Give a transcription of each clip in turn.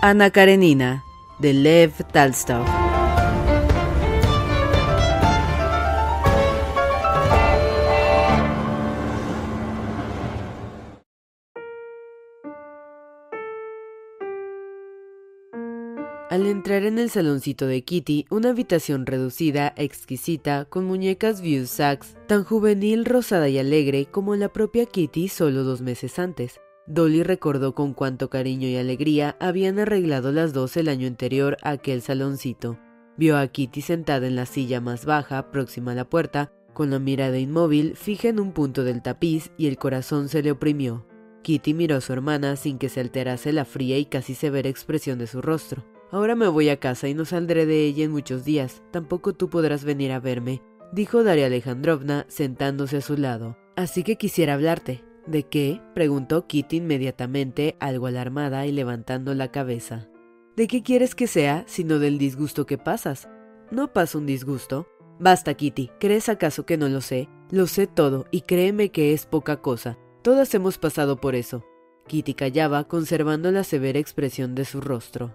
Ana Karenina, de Lev Talstov. Al entrar en el saloncito de Kitty, una habitación reducida, exquisita, con muñecas View Sacks, tan juvenil, rosada y alegre como la propia Kitty solo dos meses antes. Dolly recordó con cuánto cariño y alegría habían arreglado las dos el año anterior aquel saloncito. Vio a Kitty sentada en la silla más baja, próxima a la puerta, con la mirada inmóvil fija en un punto del tapiz y el corazón se le oprimió. Kitty miró a su hermana sin que se alterase la fría y casi severa expresión de su rostro. Ahora me voy a casa y no saldré de ella en muchos días. Tampoco tú podrás venir a verme, dijo Daria Alejandrovna sentándose a su lado. Así que quisiera hablarte. ¿De qué? preguntó Kitty inmediatamente, algo alarmada y levantando la cabeza. ¿De qué quieres que sea, sino del disgusto que pasas? No pasa un disgusto. Basta, Kitty, ¿crees acaso que no lo sé? Lo sé todo, y créeme que es poca cosa. Todas hemos pasado por eso. Kitty callaba, conservando la severa expresión de su rostro.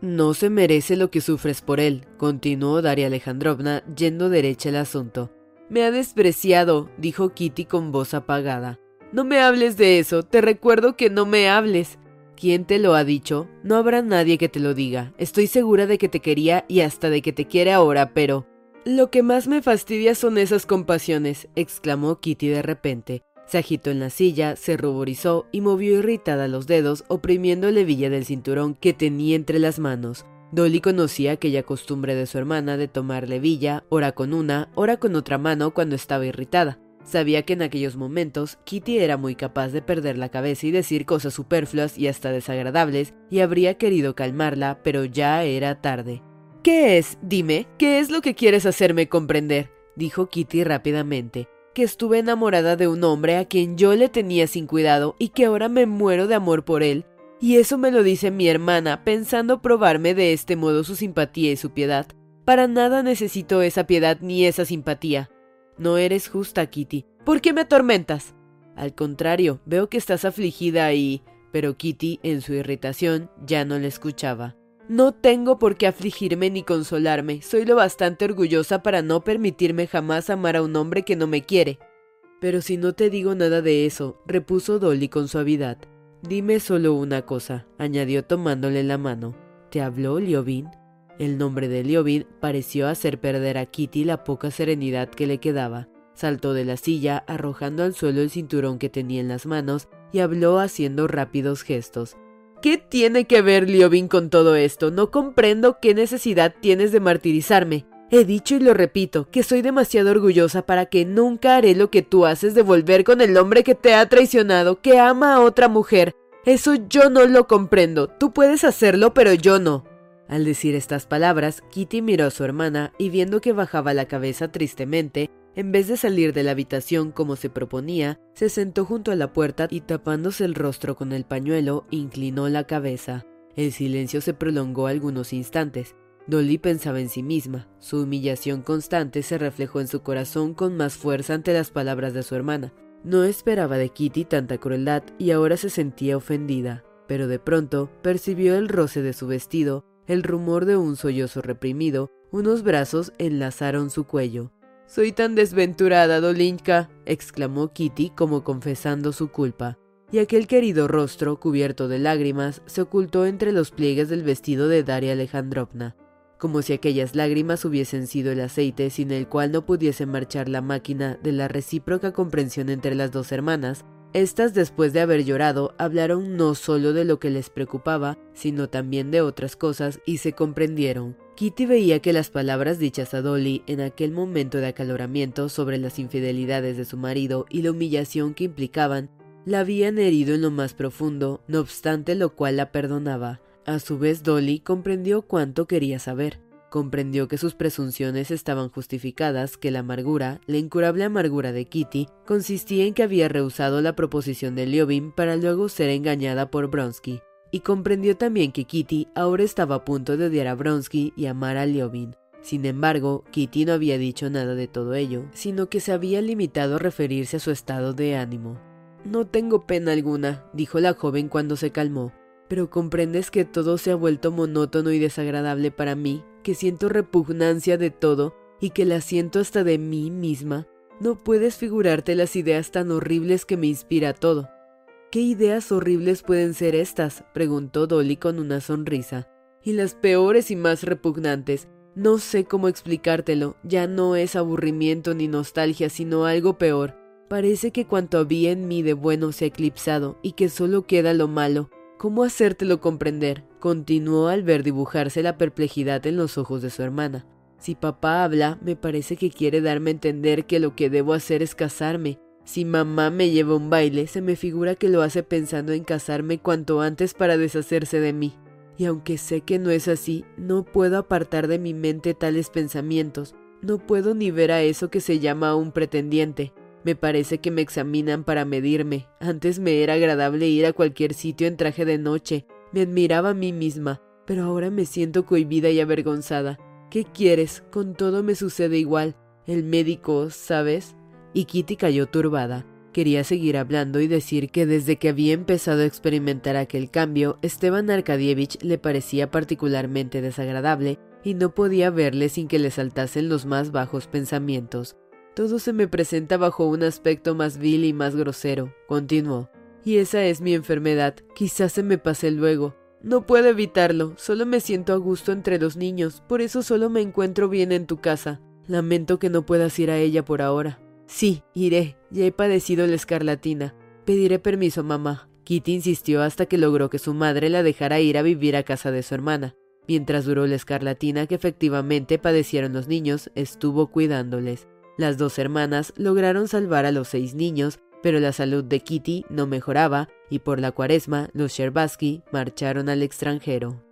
No se merece lo que sufres por él, continuó Daria Alejandrovna, yendo derecha al asunto. Me ha despreciado, dijo Kitty con voz apagada. No me hables de eso, te recuerdo que no me hables. ¿Quién te lo ha dicho? No habrá nadie que te lo diga. Estoy segura de que te quería y hasta de que te quiere ahora, pero... Lo que más me fastidia son esas compasiones, exclamó Kitty de repente. Se agitó en la silla, se ruborizó y movió irritada los dedos, oprimiendo la hebilla del cinturón que tenía entre las manos. Dolly conocía aquella costumbre de su hermana de tomar la hebilla, ora con una, ora con otra mano cuando estaba irritada. Sabía que en aquellos momentos Kitty era muy capaz de perder la cabeza y decir cosas superfluas y hasta desagradables, y habría querido calmarla, pero ya era tarde. ¿Qué es? Dime, ¿qué es lo que quieres hacerme comprender? dijo Kitty rápidamente. Que estuve enamorada de un hombre a quien yo le tenía sin cuidado y que ahora me muero de amor por él. Y eso me lo dice mi hermana, pensando probarme de este modo su simpatía y su piedad. Para nada necesito esa piedad ni esa simpatía. No eres justa, Kitty. ¿Por qué me atormentas? Al contrario, veo que estás afligida y... Pero Kitty, en su irritación, ya no le escuchaba. No tengo por qué afligirme ni consolarme. Soy lo bastante orgullosa para no permitirme jamás amar a un hombre que no me quiere. Pero si no te digo nada de eso, repuso Dolly con suavidad. Dime solo una cosa, añadió tomándole la mano. ¿Te habló Liobin? El nombre de Liobin pareció hacer perder a Kitty la poca serenidad que le quedaba. Saltó de la silla, arrojando al suelo el cinturón que tenía en las manos, y habló haciendo rápidos gestos. ¿Qué tiene que ver Liobin con todo esto? No comprendo qué necesidad tienes de martirizarme. He dicho y lo repito, que soy demasiado orgullosa para que nunca haré lo que tú haces de volver con el hombre que te ha traicionado, que ama a otra mujer. Eso yo no lo comprendo. Tú puedes hacerlo, pero yo no. Al decir estas palabras, Kitty miró a su hermana y viendo que bajaba la cabeza tristemente, en vez de salir de la habitación como se proponía, se sentó junto a la puerta y tapándose el rostro con el pañuelo, inclinó la cabeza. El silencio se prolongó algunos instantes. Dolly pensaba en sí misma. Su humillación constante se reflejó en su corazón con más fuerza ante las palabras de su hermana. No esperaba de Kitty tanta crueldad y ahora se sentía ofendida, pero de pronto percibió el roce de su vestido el rumor de un sollozo reprimido, unos brazos enlazaron su cuello. Soy tan desventurada, Dolinka, exclamó Kitty como confesando su culpa, y aquel querido rostro, cubierto de lágrimas, se ocultó entre los pliegues del vestido de Daria Alejandrovna, como si aquellas lágrimas hubiesen sido el aceite sin el cual no pudiese marchar la máquina de la recíproca comprensión entre las dos hermanas, Estas, después de haber llorado, hablaron no solo de lo que les preocupaba, sino también de otras cosas y se comprendieron. Kitty veía que las palabras dichas a Dolly en aquel momento de acaloramiento sobre las infidelidades de su marido y la humillación que implicaban la habían herido en lo más profundo, no obstante lo cual la perdonaba. A su vez Dolly comprendió cuánto quería saber. Comprendió que sus presunciones estaban justificadas, que la amargura, la incurable amargura de Kitty, consistía en que había rehusado la proposición de Liobin para luego ser engañada por Bronsky. Y comprendió también que Kitty ahora estaba a punto de odiar a Bronsky y amar a Liobin. Sin embargo, Kitty no había dicho nada de todo ello, sino que se había limitado a referirse a su estado de ánimo. No tengo pena alguna, dijo la joven cuando se calmó, pero comprendes que todo se ha vuelto monótono y desagradable para mí que siento repugnancia de todo y que la siento hasta de mí misma, no puedes figurarte las ideas tan horribles que me inspira todo. ¿Qué ideas horribles pueden ser estas? preguntó Dolly con una sonrisa. Y las peores y más repugnantes. No sé cómo explicártelo, ya no es aburrimiento ni nostalgia, sino algo peor. Parece que cuanto había en mí de bueno se ha eclipsado y que solo queda lo malo, ¿Cómo hacértelo comprender? Continuó al ver dibujarse la perplejidad en los ojos de su hermana. Si papá habla, me parece que quiere darme a entender que lo que debo hacer es casarme. Si mamá me lleva un baile, se me figura que lo hace pensando en casarme cuanto antes para deshacerse de mí. Y aunque sé que no es así, no puedo apartar de mi mente tales pensamientos. No puedo ni ver a eso que se llama un pretendiente. Me parece que me examinan para medirme. Antes me era agradable ir a cualquier sitio en traje de noche. Me admiraba a mí misma, pero ahora me siento cohibida y avergonzada. ¿Qué quieres? Con todo me sucede igual. El médico, ¿sabes? Y Kitty cayó turbada. Quería seguir hablando y decir que desde que había empezado a experimentar aquel cambio, Esteban Arkadievich le parecía particularmente desagradable y no podía verle sin que le saltasen los más bajos pensamientos. Todo se me presenta bajo un aspecto más vil y más grosero, continuó. Y esa es mi enfermedad. Quizás se me pase luego. No puedo evitarlo. Solo me siento a gusto entre los niños. Por eso solo me encuentro bien en tu casa. Lamento que no puedas ir a ella por ahora. Sí, iré. Ya he padecido la escarlatina. Pediré permiso, mamá. Kitty insistió hasta que logró que su madre la dejara ir a vivir a casa de su hermana. Mientras duró la escarlatina que efectivamente padecieron los niños, estuvo cuidándoles. Las dos hermanas lograron salvar a los seis niños, pero la salud de Kitty no mejoraba y por la cuaresma los Sherbatsky marcharon al extranjero.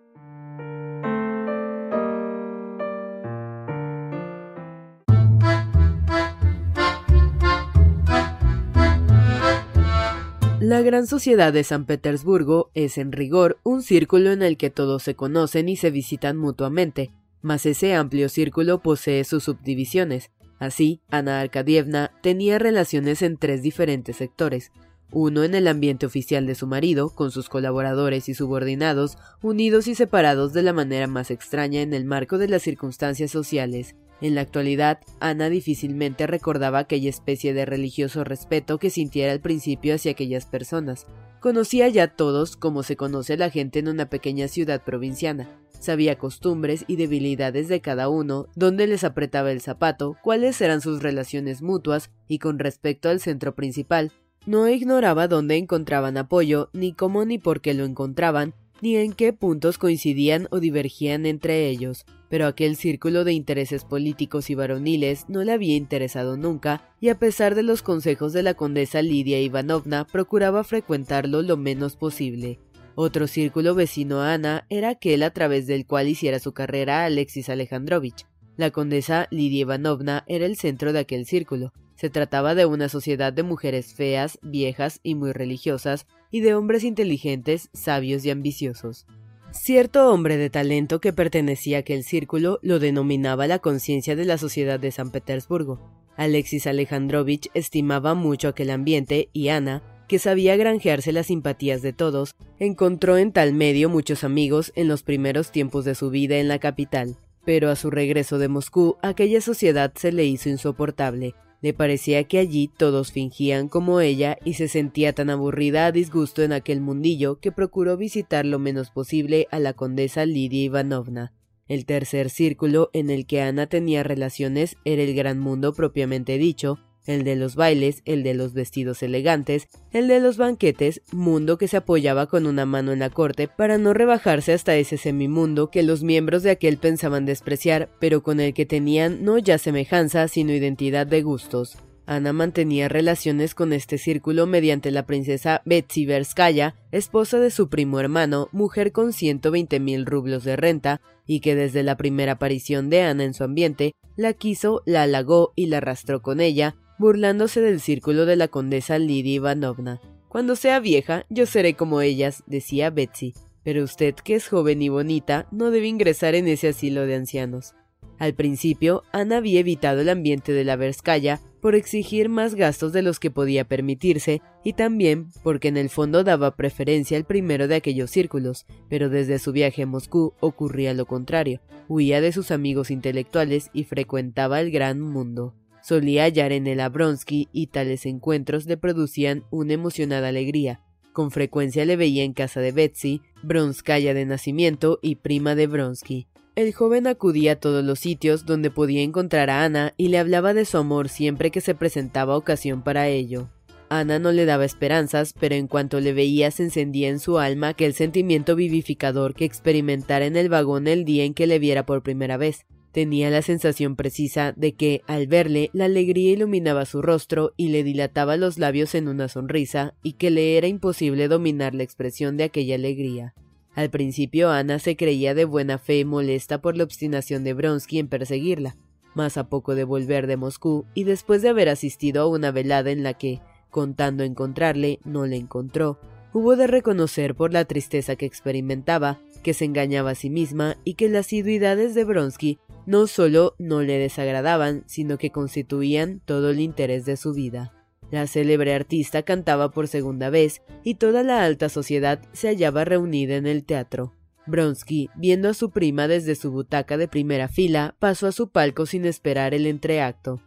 La gran sociedad de San Petersburgo es en rigor un círculo en el que todos se conocen y se visitan mutuamente, mas ese amplio círculo posee sus subdivisiones, Así, Ana Arkadievna tenía relaciones en tres diferentes sectores, uno en el ambiente oficial de su marido, con sus colaboradores y subordinados, unidos y separados de la manera más extraña en el marco de las circunstancias sociales. En la actualidad, Ana difícilmente recordaba aquella especie de religioso respeto que sintiera al principio hacia aquellas personas. Conocía ya todos como se conoce a la gente en una pequeña ciudad provinciana, Sabía costumbres y debilidades de cada uno, dónde les apretaba el zapato, cuáles eran sus relaciones mutuas y con respecto al centro principal. No ignoraba dónde encontraban apoyo, ni cómo ni por qué lo encontraban, ni en qué puntos coincidían o divergían entre ellos, pero aquel círculo de intereses políticos y varoniles no le había interesado nunca, y a pesar de los consejos de la condesa Lidia Ivanovna, procuraba frecuentarlo lo menos posible. Otro círculo vecino a Ana era aquel a través del cual hiciera su carrera Alexis Alejandrovich. La condesa Lidia Ivanovna era el centro de aquel círculo. Se trataba de una sociedad de mujeres feas, viejas y muy religiosas, y de hombres inteligentes, sabios y ambiciosos. Cierto hombre de talento que pertenecía a aquel círculo lo denominaba la conciencia de la sociedad de San Petersburgo. Alexis Alejandrovich estimaba mucho aquel ambiente y Ana, que sabía granjearse las simpatías de todos, encontró en tal medio muchos amigos en los primeros tiempos de su vida en la capital. Pero a su regreso de Moscú, aquella sociedad se le hizo insoportable. Le parecía que allí todos fingían como ella y se sentía tan aburrida a disgusto en aquel mundillo que procuró visitar lo menos posible a la condesa Lidia Ivanovna. El tercer círculo en el que Ana tenía relaciones era el gran mundo propiamente dicho, el de los bailes, el de los vestidos elegantes, el de los banquetes, mundo que se apoyaba con una mano en la corte para no rebajarse hasta ese semimundo que los miembros de aquel pensaban despreciar, pero con el que tenían no ya semejanza, sino identidad de gustos. Ana mantenía relaciones con este círculo mediante la princesa Betsy Verskaya, esposa de su primo hermano, mujer con 120 mil rublos de renta, y que desde la primera aparición de Ana en su ambiente, la quiso, la halagó y la arrastró con ella, burlándose del círculo de la condesa Lidia Ivanovna. Cuando sea vieja, yo seré como ellas, decía Betsy, pero usted, que es joven y bonita, no debe ingresar en ese asilo de ancianos. Al principio, Ana había evitado el ambiente de la Verskaya por exigir más gastos de los que podía permitirse y también porque en el fondo daba preferencia al primero de aquellos círculos, pero desde su viaje a Moscú ocurría lo contrario, huía de sus amigos intelectuales y frecuentaba el gran mundo. Solía hallar en el Abronsky y tales encuentros le producían una emocionada alegría. Con frecuencia le veía en casa de Betsy, Bronskaya de nacimiento y prima de Bronsky. El joven acudía a todos los sitios donde podía encontrar a Ana y le hablaba de su amor siempre que se presentaba ocasión para ello. Ana no le daba esperanzas, pero en cuanto le veía se encendía en su alma aquel sentimiento vivificador que experimentara en el vagón el día en que le viera por primera vez. Tenía la sensación precisa de que, al verle, la alegría iluminaba su rostro y le dilataba los labios en una sonrisa, y que le era imposible dominar la expresión de aquella alegría. Al principio Ana se creía de buena fe molesta por la obstinación de Bronsky en perseguirla, mas a poco de volver de Moscú y después de haber asistido a una velada en la que, contando encontrarle, no le encontró, hubo de reconocer por la tristeza que experimentaba que se engañaba a sí misma y que las asiduidades de Bronsky no solo no le desagradaban, sino que constituían todo el interés de su vida. La célebre artista cantaba por segunda vez y toda la alta sociedad se hallaba reunida en el teatro. Bronsky, viendo a su prima desde su butaca de primera fila, pasó a su palco sin esperar el entreacto.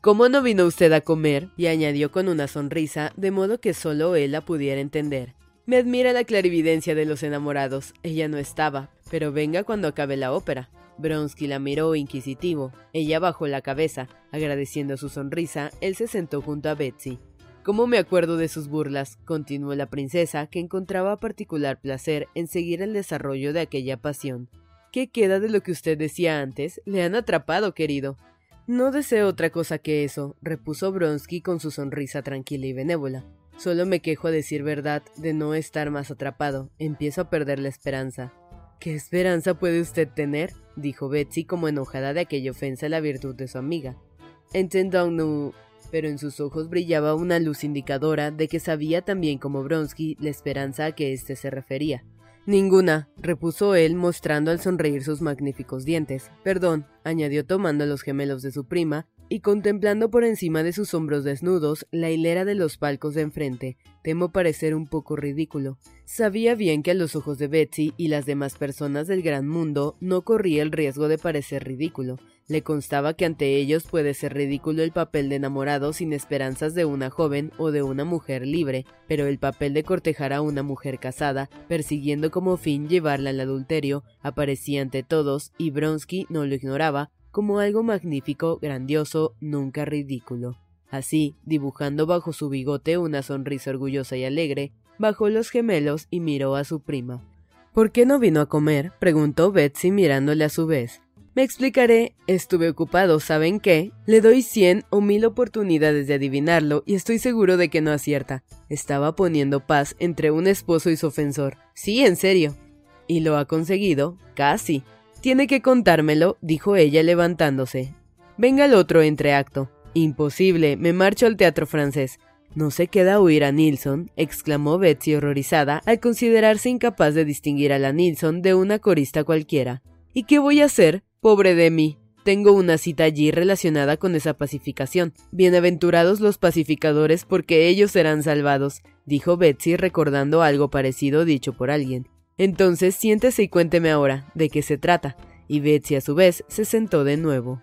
¿Cómo no vino usted a comer? y añadió con una sonrisa, de modo que solo él la pudiera entender. Me admira la clarividencia de los enamorados. Ella no estaba, pero venga cuando acabe la ópera. Bronsky la miró inquisitivo. Ella bajó la cabeza. Agradeciendo su sonrisa, él se sentó junto a Betsy. ¿Cómo me acuerdo de sus burlas? continuó la princesa, que encontraba particular placer en seguir el desarrollo de aquella pasión. ¿Qué queda de lo que usted decía antes? Le han atrapado, querido. No deseo otra cosa que eso, repuso Bronsky con su sonrisa tranquila y benévola. Solo me quejo a decir verdad de no estar más atrapado. Empiezo a perder la esperanza. ¿Qué esperanza puede usted tener? dijo Betsy como enojada de aquella ofensa a la virtud de su amiga. no. Pero en sus ojos brillaba una luz indicadora de que sabía también como Bronsky la esperanza a que éste se refería. Ninguna, repuso él, mostrando al sonreír sus magníficos dientes. Perdón, añadió tomando los gemelos de su prima y contemplando por encima de sus hombros desnudos la hilera de los palcos de enfrente, temo parecer un poco ridículo. Sabía bien que a los ojos de Betsy y las demás personas del gran mundo no corría el riesgo de parecer ridículo. Le constaba que ante ellos puede ser ridículo el papel de enamorado sin esperanzas de una joven o de una mujer libre, pero el papel de cortejar a una mujer casada, persiguiendo como fin llevarla al adulterio, aparecía ante todos, y Bronsky no lo ignoraba, como algo magnífico, grandioso, nunca ridículo. Así, dibujando bajo su bigote una sonrisa orgullosa y alegre, bajó los gemelos y miró a su prima. ¿Por qué no vino a comer? preguntó Betsy mirándole a su vez. Me explicaré, estuve ocupado, ¿saben qué? Le doy cien o mil oportunidades de adivinarlo y estoy seguro de que no acierta. Estaba poniendo paz entre un esposo y su ofensor. Sí, en serio. ¿Y lo ha conseguido? Casi. Tiene que contármelo, dijo ella levantándose. Venga el otro entreacto. Imposible, me marcho al teatro francés. No se queda oír a Nilsson, exclamó Betsy horrorizada al considerarse incapaz de distinguir a la Nilsson de una corista cualquiera. ¿Y qué voy a hacer? Pobre de mí. Tengo una cita allí relacionada con esa pacificación. Bienaventurados los pacificadores porque ellos serán salvados, dijo Betsy recordando algo parecido dicho por alguien. Entonces siéntese y cuénteme ahora de qué se trata. Y Betsy a su vez se sentó de nuevo.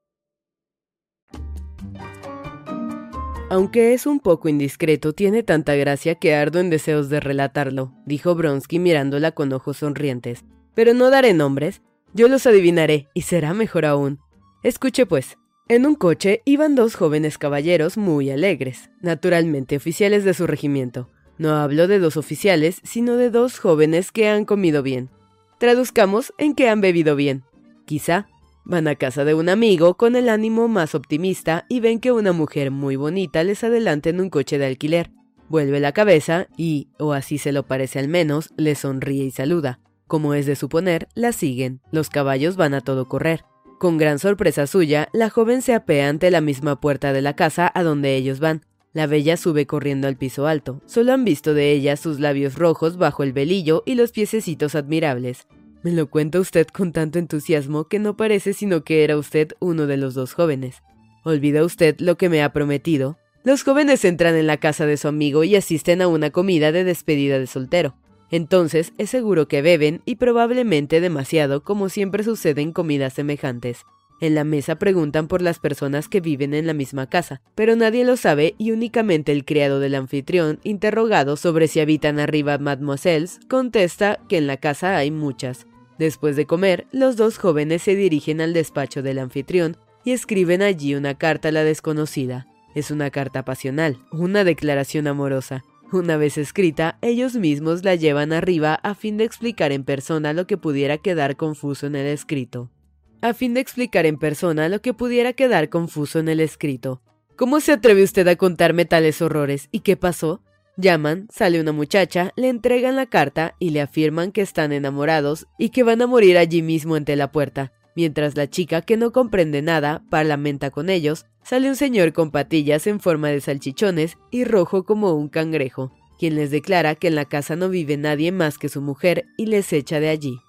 Aunque es un poco indiscreto, tiene tanta gracia que ardo en deseos de relatarlo, dijo Bronsky mirándola con ojos sonrientes. Pero no daré nombres, yo los adivinaré, y será mejor aún. Escuche pues. En un coche iban dos jóvenes caballeros muy alegres, naturalmente oficiales de su regimiento. No hablo de dos oficiales, sino de dos jóvenes que han comido bien. Traduzcamos en que han bebido bien. Quizá Van a casa de un amigo con el ánimo más optimista y ven que una mujer muy bonita les adelanta en un coche de alquiler. Vuelve la cabeza y, o así se lo parece al menos, les sonríe y saluda. Como es de suponer, la siguen. Los caballos van a todo correr. Con gran sorpresa suya, la joven se apea ante la misma puerta de la casa a donde ellos van. La bella sube corriendo al piso alto. Solo han visto de ella sus labios rojos bajo el velillo y los piececitos admirables. Me lo cuenta usted con tanto entusiasmo que no parece sino que era usted uno de los dos jóvenes. ¿Olvida usted lo que me ha prometido? Los jóvenes entran en la casa de su amigo y asisten a una comida de despedida de soltero. Entonces es seguro que beben y probablemente demasiado como siempre sucede en comidas semejantes. En la mesa preguntan por las personas que viven en la misma casa, pero nadie lo sabe y únicamente el criado del anfitrión, interrogado sobre si habitan arriba mademoiselles, contesta que en la casa hay muchas. Después de comer, los dos jóvenes se dirigen al despacho del anfitrión y escriben allí una carta a la desconocida. Es una carta pasional, una declaración amorosa. Una vez escrita, ellos mismos la llevan arriba a fin de explicar en persona lo que pudiera quedar confuso en el escrito. A fin de explicar en persona lo que pudiera quedar confuso en el escrito. ¿Cómo se atreve usted a contarme tales horrores? ¿Y qué pasó? Llaman, sale una muchacha, le entregan la carta y le afirman que están enamorados y que van a morir allí mismo ante la puerta. Mientras la chica, que no comprende nada, parlamenta con ellos, sale un señor con patillas en forma de salchichones y rojo como un cangrejo, quien les declara que en la casa no vive nadie más que su mujer y les echa de allí.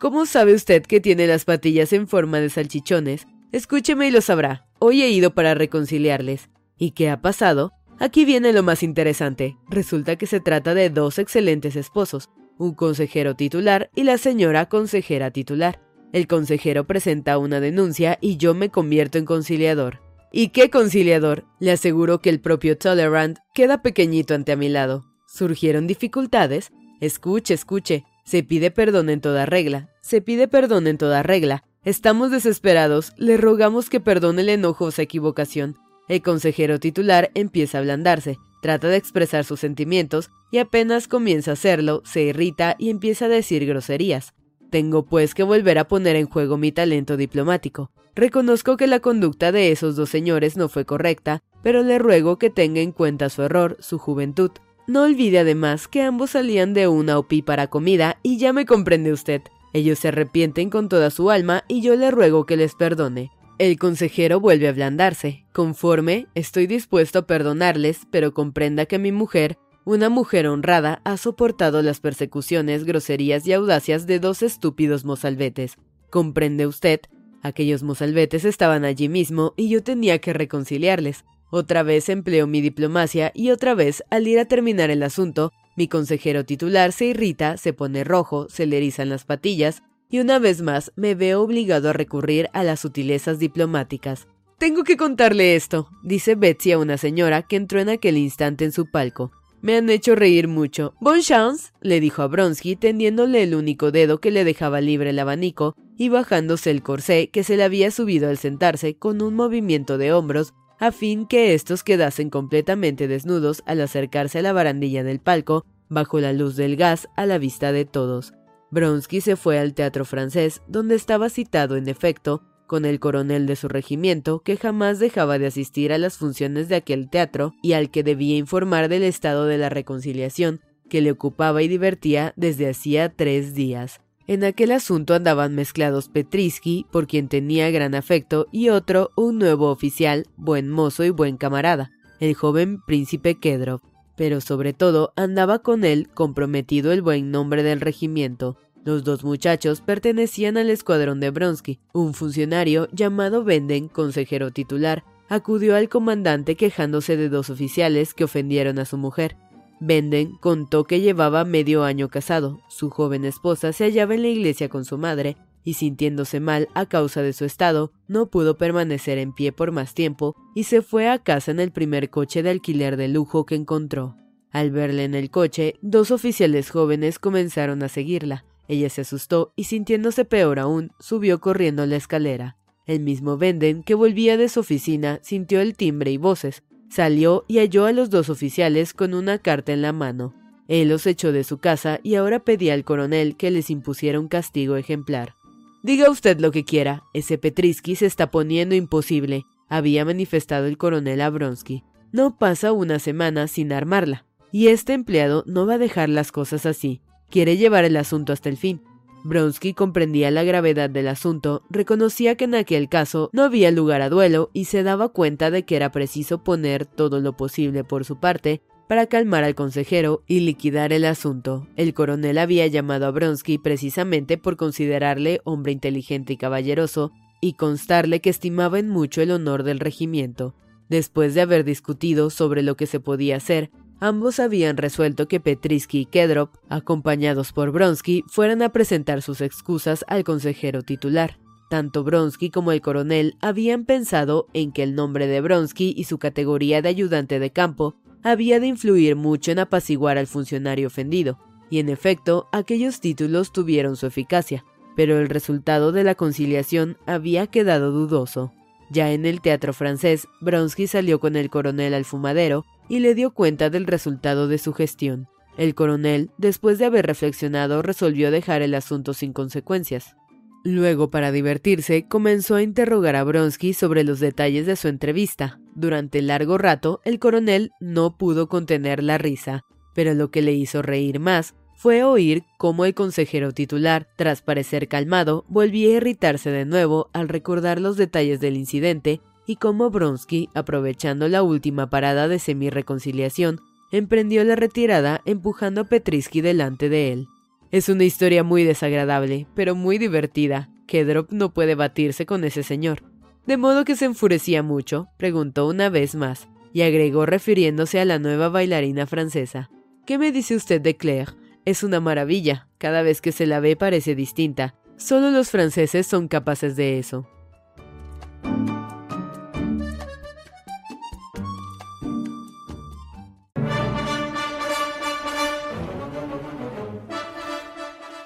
¿Cómo sabe usted que tiene las patillas en forma de salchichones? Escúcheme y lo sabrá. Hoy he ido para reconciliarles. ¿Y qué ha pasado? Aquí viene lo más interesante. Resulta que se trata de dos excelentes esposos, un consejero titular y la señora consejera titular. El consejero presenta una denuncia y yo me convierto en conciliador. ¿Y qué conciliador? Le aseguro que el propio Tolerant queda pequeñito ante a mi lado. ¿Surgieron dificultades? Escuche, escuche. Se pide perdón en toda regla. Se pide perdón en toda regla. Estamos desesperados. Le rogamos que perdone el enojo o equivocación. El consejero titular empieza a ablandarse, trata de expresar sus sentimientos y apenas comienza a hacerlo, se irrita y empieza a decir groserías. Tengo pues que volver a poner en juego mi talento diplomático. Reconozco que la conducta de esos dos señores no fue correcta, pero le ruego que tenga en cuenta su error, su juventud. No olvide además que ambos salían de una opípara comida y ya me comprende usted. Ellos se arrepienten con toda su alma y yo le ruego que les perdone. El consejero vuelve a ablandarse. Conforme, estoy dispuesto a perdonarles, pero comprenda que mi mujer, una mujer honrada, ha soportado las persecuciones, groserías y audacias de dos estúpidos mozalbetes. ¿Comprende usted? Aquellos mozalbetes estaban allí mismo y yo tenía que reconciliarles. Otra vez empleo mi diplomacia y otra vez, al ir a terminar el asunto, mi consejero titular se irrita, se pone rojo, se le erizan las patillas, y una vez más me veo obligado a recurrir a las sutilezas diplomáticas. Tengo que contarle esto, dice Betsy a una señora que entró en aquel instante en su palco. Me han hecho reír mucho. Bon chance, le dijo a Bronsky, tendiéndole el único dedo que le dejaba libre el abanico y bajándose el corsé que se le había subido al sentarse con un movimiento de hombros a fin que estos quedasen completamente desnudos al acercarse a la barandilla del palco, bajo la luz del gas, a la vista de todos. Bronsky se fue al teatro francés, donde estaba citado en efecto con el coronel de su regimiento, que jamás dejaba de asistir a las funciones de aquel teatro y al que debía informar del estado de la reconciliación, que le ocupaba y divertía desde hacía tres días. En aquel asunto andaban mezclados Petrisky, por quien tenía gran afecto, y otro, un nuevo oficial, buen mozo y buen camarada, el joven príncipe Kedrov. Pero sobre todo andaba con él comprometido el buen nombre del regimiento. Los dos muchachos pertenecían al escuadrón de Bronsky. Un funcionario llamado Venden, consejero titular, acudió al comandante quejándose de dos oficiales que ofendieron a su mujer. Venden contó que llevaba medio año casado, su joven esposa se hallaba en la iglesia con su madre, y sintiéndose mal a causa de su estado, no pudo permanecer en pie por más tiempo y se fue a casa en el primer coche de alquiler de lujo que encontró. Al verla en el coche, dos oficiales jóvenes comenzaron a seguirla. Ella se asustó y sintiéndose peor aún, subió corriendo la escalera. El mismo Venden, que volvía de su oficina, sintió el timbre y voces, Salió y halló a los dos oficiales con una carta en la mano. Él los echó de su casa y ahora pedía al coronel que les impusiera un castigo ejemplar. Diga usted lo que quiera, ese Petrisky se está poniendo imposible, había manifestado el coronel Abronsky. No pasa una semana sin armarla, y este empleado no va a dejar las cosas así. Quiere llevar el asunto hasta el fin. Bronsky comprendía la gravedad del asunto, reconocía que en aquel caso no había lugar a duelo y se daba cuenta de que era preciso poner todo lo posible por su parte para calmar al consejero y liquidar el asunto. El coronel había llamado a Bronsky precisamente por considerarle hombre inteligente y caballeroso y constarle que estimaba en mucho el honor del regimiento. Después de haber discutido sobre lo que se podía hacer, Ambos habían resuelto que Petrisky y Kedrov, acompañados por Bronsky, fueran a presentar sus excusas al consejero titular. Tanto Bronsky como el coronel habían pensado en que el nombre de Bronsky y su categoría de ayudante de campo había de influir mucho en apaciguar al funcionario ofendido, y en efecto aquellos títulos tuvieron su eficacia, pero el resultado de la conciliación había quedado dudoso. Ya en el teatro francés, Bronsky salió con el coronel al fumadero y le dio cuenta del resultado de su gestión. El coronel, después de haber reflexionado, resolvió dejar el asunto sin consecuencias. Luego, para divertirse, comenzó a interrogar a Bronsky sobre los detalles de su entrevista. Durante largo rato, el coronel no pudo contener la risa, pero lo que le hizo reír más fue oír cómo el consejero titular, tras parecer calmado, volvía a irritarse de nuevo al recordar los detalles del incidente y cómo Bronsky, aprovechando la última parada de semi-reconciliación, emprendió la retirada empujando a Petrisky delante de él. Es una historia muy desagradable, pero muy divertida. Kedrop no puede batirse con ese señor. De modo que se enfurecía mucho, preguntó una vez más, y agregó refiriéndose a la nueva bailarina francesa. ¿Qué me dice usted de Claire? Es una maravilla, cada vez que se la ve parece distinta. Solo los franceses son capaces de eso.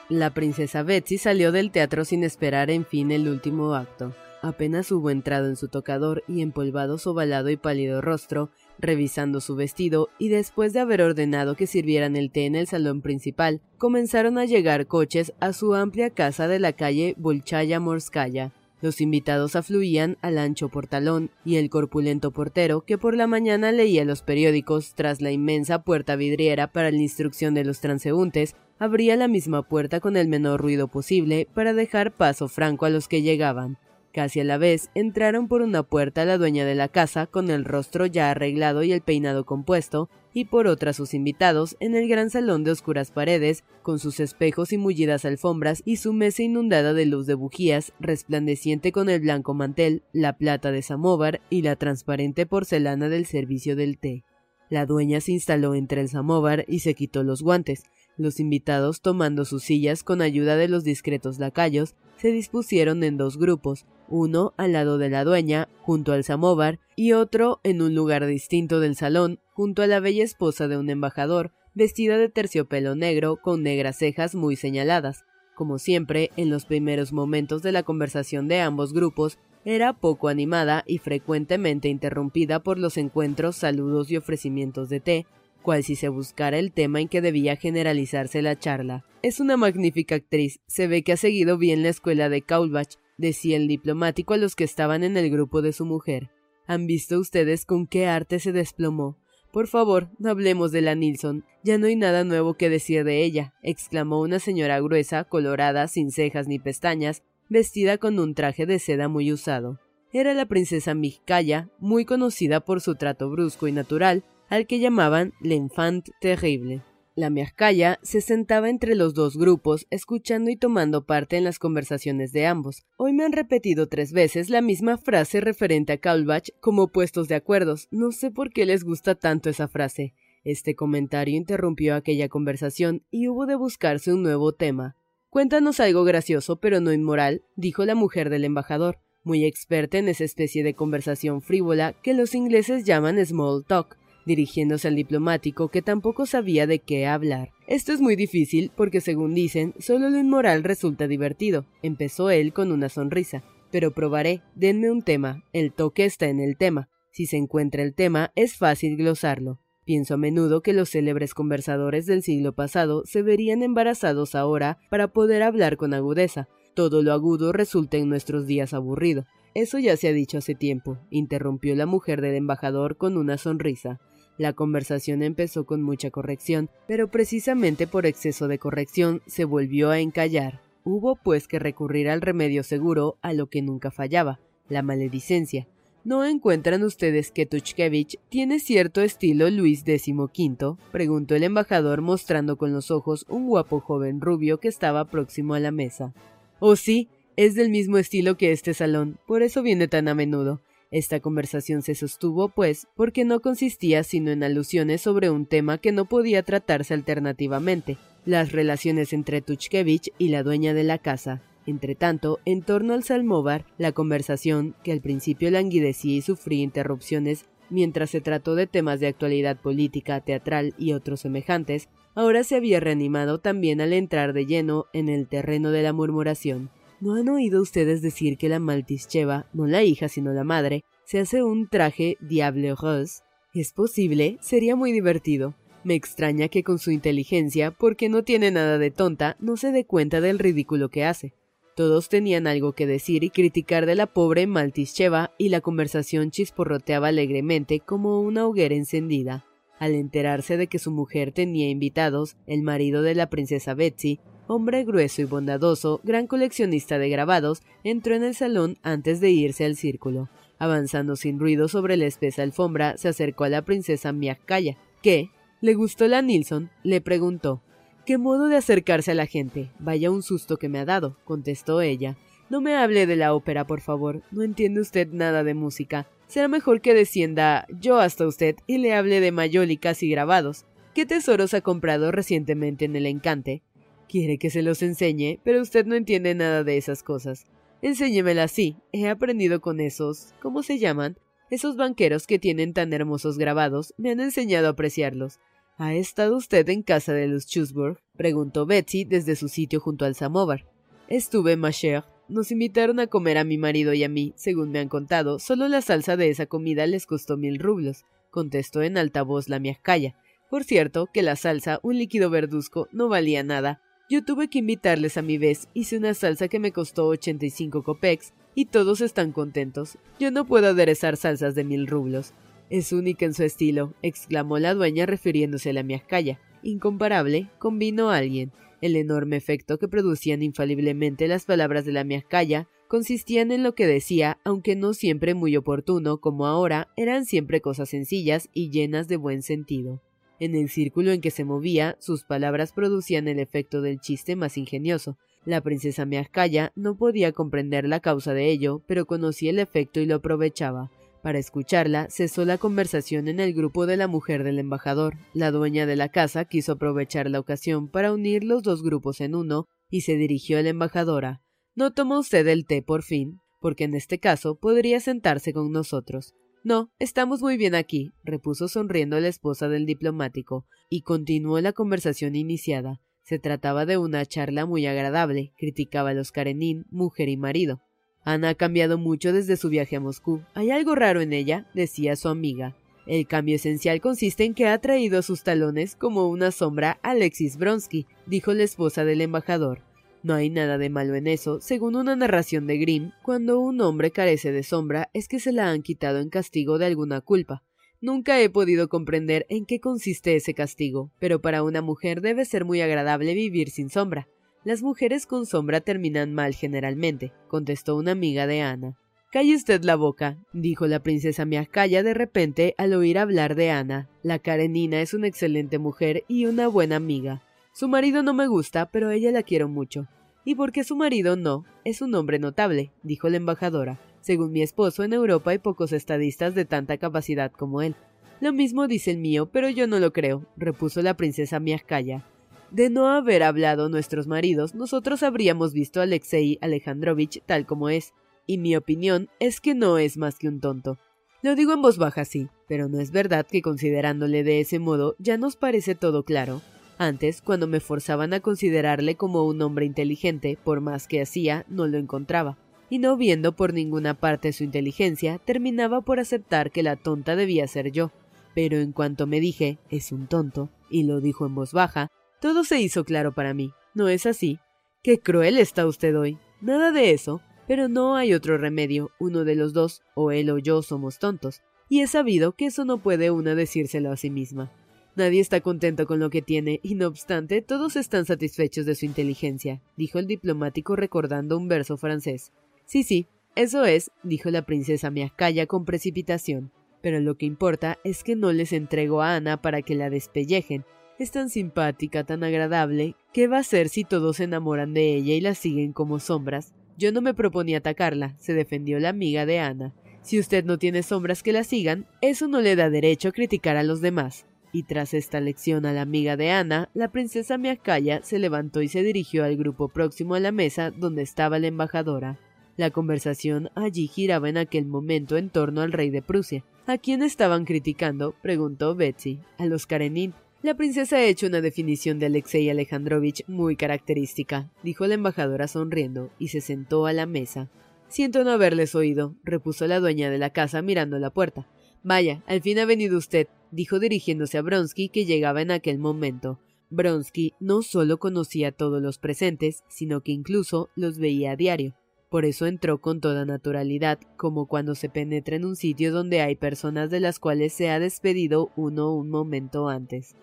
La princesa Betsy salió del teatro sin esperar en fin el último acto. Apenas hubo entrado en su tocador y empolvado su ovalado y pálido rostro, revisando su vestido y después de haber ordenado que sirvieran el té en el salón principal, comenzaron a llegar coches a su amplia casa de la calle Bolchaya Morskaya. Los invitados afluían al ancho portalón y el corpulento portero, que por la mañana leía los periódicos tras la inmensa puerta vidriera para la instrucción de los transeúntes, abría la misma puerta con el menor ruido posible para dejar paso franco a los que llegaban. Casi a la vez entraron por una puerta la dueña de la casa con el rostro ya arreglado y el peinado compuesto, y por otra sus invitados en el gran salón de oscuras paredes, con sus espejos y mullidas alfombras y su mesa inundada de luz de bujías, resplandeciente con el blanco mantel, la plata de samóvar y la transparente porcelana del servicio del té. La dueña se instaló entre el samóvar y se quitó los guantes, los invitados, tomando sus sillas con ayuda de los discretos lacayos, se dispusieron en dos grupos, uno al lado de la dueña, junto al samóvar, y otro en un lugar distinto del salón, junto a la bella esposa de un embajador, vestida de terciopelo negro con negras cejas muy señaladas. Como siempre, en los primeros momentos de la conversación de ambos grupos, era poco animada y frecuentemente interrumpida por los encuentros, saludos y ofrecimientos de té, cual si se buscara el tema en que debía generalizarse la charla. Es una magnífica actriz, se ve que ha seguido bien la escuela de Kaulbach, decía el diplomático a los que estaban en el grupo de su mujer. ¿Han visto ustedes con qué arte se desplomó? Por favor, no hablemos de la Nilsson. Ya no hay nada nuevo que decir de ella, exclamó una señora gruesa, colorada, sin cejas ni pestañas, vestida con un traje de seda muy usado. Era la princesa Mijkaya, muy conocida por su trato brusco y natural, al que llamaban l'enfant terrible. La Miazcaya se sentaba entre los dos grupos, escuchando y tomando parte en las conversaciones de ambos. Hoy me han repetido tres veces la misma frase referente a Kaulbach como puestos de acuerdos. No sé por qué les gusta tanto esa frase. Este comentario interrumpió aquella conversación y hubo de buscarse un nuevo tema. Cuéntanos algo gracioso pero no inmoral, dijo la mujer del embajador, muy experta en esa especie de conversación frívola que los ingleses llaman small talk dirigiéndose al diplomático que tampoco sabía de qué hablar. Esto es muy difícil porque, según dicen, solo lo inmoral resulta divertido. Empezó él con una sonrisa. Pero probaré, denme un tema, el toque está en el tema. Si se encuentra el tema, es fácil glosarlo. Pienso a menudo que los célebres conversadores del siglo pasado se verían embarazados ahora para poder hablar con agudeza. Todo lo agudo resulta en nuestros días aburrido. Eso ya se ha dicho hace tiempo, interrumpió la mujer del embajador con una sonrisa. La conversación empezó con mucha corrección, pero precisamente por exceso de corrección se volvió a encallar. Hubo pues que recurrir al remedio seguro a lo que nunca fallaba, la maledicencia. ¿No encuentran ustedes que Tuchkevich tiene cierto estilo Luis XV? preguntó el embajador mostrando con los ojos un guapo joven rubio que estaba próximo a la mesa. Oh sí, es del mismo estilo que este salón, por eso viene tan a menudo. Esta conversación se sostuvo, pues, porque no consistía sino en alusiones sobre un tema que no podía tratarse alternativamente, las relaciones entre Tuchkevich y la dueña de la casa. Entretanto, en torno al salmóvar, la conversación, que al principio languidecía y sufría interrupciones mientras se trató de temas de actualidad política, teatral y otros semejantes, ahora se había reanimado también al entrar de lleno en el terreno de la murmuración. ¿No han oído ustedes decir que la Maltischeva, no la hija sino la madre, se hace un traje diable rose? ¿Es posible? Sería muy divertido. Me extraña que con su inteligencia, porque no tiene nada de tonta, no se dé cuenta del ridículo que hace. Todos tenían algo que decir y criticar de la pobre Maltischeva y la conversación chisporroteaba alegremente como una hoguera encendida. Al enterarse de que su mujer tenía invitados, el marido de la princesa Betsy, hombre grueso y bondadoso, gran coleccionista de grabados, entró en el salón antes de irse al círculo. Avanzando sin ruido sobre la espesa alfombra, se acercó a la princesa Miakaya, que, ¿le gustó la Nilsson? le preguntó. ¿Qué modo de acercarse a la gente? Vaya un susto que me ha dado, contestó ella. No me hable de la ópera, por favor. No entiende usted nada de música. Será mejor que descienda yo hasta usted y le hable de mayólicas y grabados. ¿Qué tesoros ha comprado recientemente en el encante? Quiere que se los enseñe, pero usted no entiende nada de esas cosas. Enséñemela así. He aprendido con esos. ¿Cómo se llaman? Esos banqueros que tienen tan hermosos grabados me han enseñado a apreciarlos. ¿Ha estado usted en casa de los Chusburg? preguntó Betsy desde su sitio junto al samovar. Estuve, ma chère. Nos invitaron a comer a mi marido y a mí. Según me han contado, solo la salsa de esa comida les costó mil rublos, contestó en alta voz la miascaya. Por cierto, que la salsa, un líquido verduzco, no valía nada, yo tuve que invitarles a mi vez, hice una salsa que me costó 85 copex y todos están contentos. Yo no puedo aderezar salsas de mil rublos. Es única en su estilo, exclamó la dueña refiriéndose a la miascaya. Incomparable, convino a alguien. El enorme efecto que producían infaliblemente las palabras de la miascaya consistían en lo que decía, aunque no siempre muy oportuno como ahora, eran siempre cosas sencillas y llenas de buen sentido. En el círculo en que se movía, sus palabras producían el efecto del chiste más ingenioso. La princesa Miascaya no podía comprender la causa de ello, pero conocía el efecto y lo aprovechaba. Para escucharla, cesó la conversación en el grupo de la mujer del embajador. La dueña de la casa quiso aprovechar la ocasión para unir los dos grupos en uno y se dirigió a la embajadora. ¿No toma usted el té por fin? Porque en este caso podría sentarse con nosotros. No, estamos muy bien aquí, repuso sonriendo la esposa del diplomático, y continuó la conversación iniciada. Se trataba de una charla muy agradable, criticaba a los Karenin, mujer y marido. Ana ha cambiado mucho desde su viaje a Moscú. Hay algo raro en ella, decía su amiga. El cambio esencial consiste en que ha traído a sus talones como una sombra a Alexis Bronsky, dijo la esposa del embajador. No hay nada de malo en eso, según una narración de Grimm, cuando un hombre carece de sombra es que se la han quitado en castigo de alguna culpa. Nunca he podido comprender en qué consiste ese castigo, pero para una mujer debe ser muy agradable vivir sin sombra. Las mujeres con sombra terminan mal generalmente, contestó una amiga de Ana. Calle usted la boca, dijo la princesa Miascaya de repente al oír hablar de Ana. La Karenina es una excelente mujer y una buena amiga. Su marido no me gusta, pero ella la quiero mucho. ¿Y por qué su marido no? Es un hombre notable, dijo la embajadora. Según mi esposo, en Europa hay pocos estadistas de tanta capacidad como él. Lo mismo dice el mío, pero yo no lo creo, repuso la princesa Miaskaya. De no haber hablado nuestros maridos, nosotros habríamos visto a Alexei Alejandrovich tal como es, y mi opinión es que no es más que un tonto. Lo digo en voz baja, sí, pero no es verdad que considerándole de ese modo ya nos parece todo claro. Antes, cuando me forzaban a considerarle como un hombre inteligente, por más que hacía, no lo encontraba y no viendo por ninguna parte su inteligencia, terminaba por aceptar que la tonta debía ser yo. Pero en cuanto me dije, es un tonto, y lo dijo en voz baja, todo se hizo claro para mí. ¿No es así? Qué cruel está usted hoy. Nada de eso, pero no hay otro remedio. Uno de los dos, o él o yo, somos tontos. Y he sabido que eso no puede una decírselo a sí misma. Nadie está contento con lo que tiene, y no obstante, todos están satisfechos de su inteligencia, dijo el diplomático recordando un verso francés. Sí, sí, eso es, dijo la princesa Miascaya con precipitación. Pero lo que importa es que no les entrego a Ana para que la despellejen. Es tan simpática, tan agradable. ¿Qué va a hacer si todos se enamoran de ella y la siguen como sombras? Yo no me proponía atacarla, se defendió la amiga de Ana. Si usted no tiene sombras que la sigan, eso no le da derecho a criticar a los demás. Y tras esta lección a la amiga de Ana, la princesa Miascaya se levantó y se dirigió al grupo próximo a la mesa donde estaba la embajadora. La conversación allí giraba en aquel momento en torno al rey de Prusia. ¿A quién estaban criticando? preguntó Betsy. A los Karenin. La princesa ha hecho una definición de Alexei Alejandrovich muy característica, dijo la embajadora sonriendo, y se sentó a la mesa. Siento no haberles oído, repuso la dueña de la casa mirando la puerta. Vaya, al fin ha venido usted, dijo dirigiéndose a Bronsky, que llegaba en aquel momento. Bronsky no solo conocía a todos los presentes, sino que incluso los veía a diario. Por eso entró con toda naturalidad, como cuando se penetra en un sitio donde hay personas de las cuales se ha despedido uno un momento antes.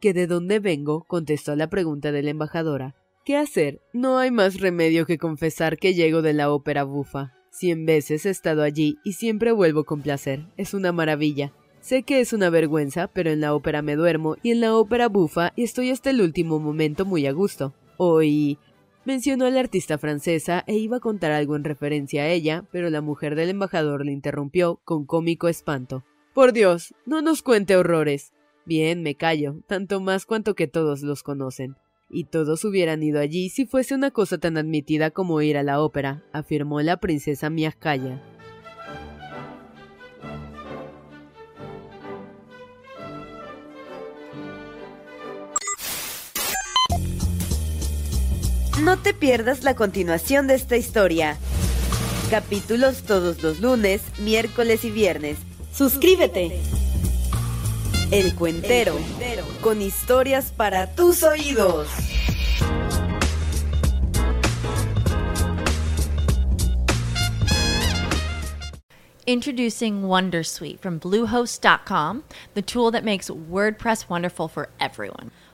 ¿Que de dónde vengo? contestó la pregunta de la embajadora. ¿Qué hacer? No hay más remedio que confesar que llego de la ópera bufa. Cien veces he estado allí y siempre vuelvo con placer. Es una maravilla. Sé que es una vergüenza, pero en la ópera me duermo y en la ópera bufa y estoy hasta el último momento muy a gusto. Hoy Mencionó a la artista francesa e iba a contar algo en referencia a ella, pero la mujer del embajador le interrumpió con cómico espanto. Por Dios, no nos cuente horrores. Bien, me callo, tanto más cuanto que todos los conocen. Y todos hubieran ido allí si fuese una cosa tan admitida como ir a la ópera, afirmó la princesa Miaskaya. No te pierdas la continuación de esta historia. Capítulos todos los lunes, miércoles y viernes. Suscríbete. El Cuentero, con historias para tus oídos. Introducing Wondersuite from Bluehost.com, the tool that makes WordPress wonderful for everyone.